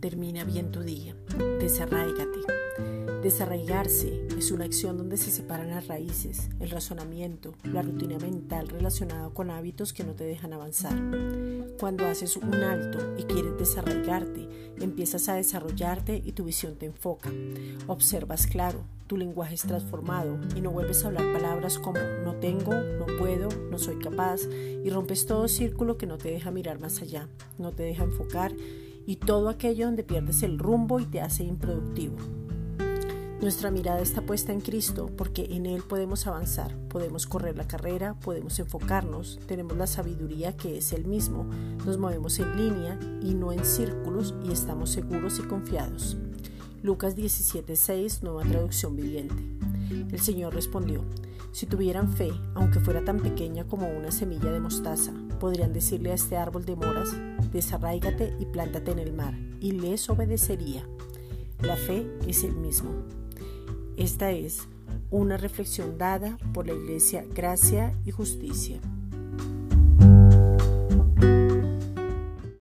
Termina bien tu día. Desarraígate. Desarraigarse es una acción donde se separan las raíces, el razonamiento, la rutina mental relacionada con hábitos que no te dejan avanzar. Cuando haces un alto y quieres desarraigarte, empiezas a desarrollarte y tu visión te enfoca. Observas claro, tu lenguaje es transformado y no vuelves a hablar palabras como no tengo, no puedo, no soy capaz y rompes todo círculo que no te deja mirar más allá, no te deja enfocar y todo aquello donde pierdes el rumbo y te hace improductivo. Nuestra mirada está puesta en Cristo porque en Él podemos avanzar, podemos correr la carrera, podemos enfocarnos, tenemos la sabiduría que es Él mismo, nos movemos en línea y no en círculos y estamos seguros y confiados. Lucas 17:6, nueva traducción viviente. El Señor respondió, si tuvieran fe, aunque fuera tan pequeña como una semilla de mostaza, podrían decirle a este árbol de moras, desarráigate y plántate en el mar, y les obedecería. La fe es el mismo. Esta es una reflexión dada por la Iglesia Gracia y Justicia.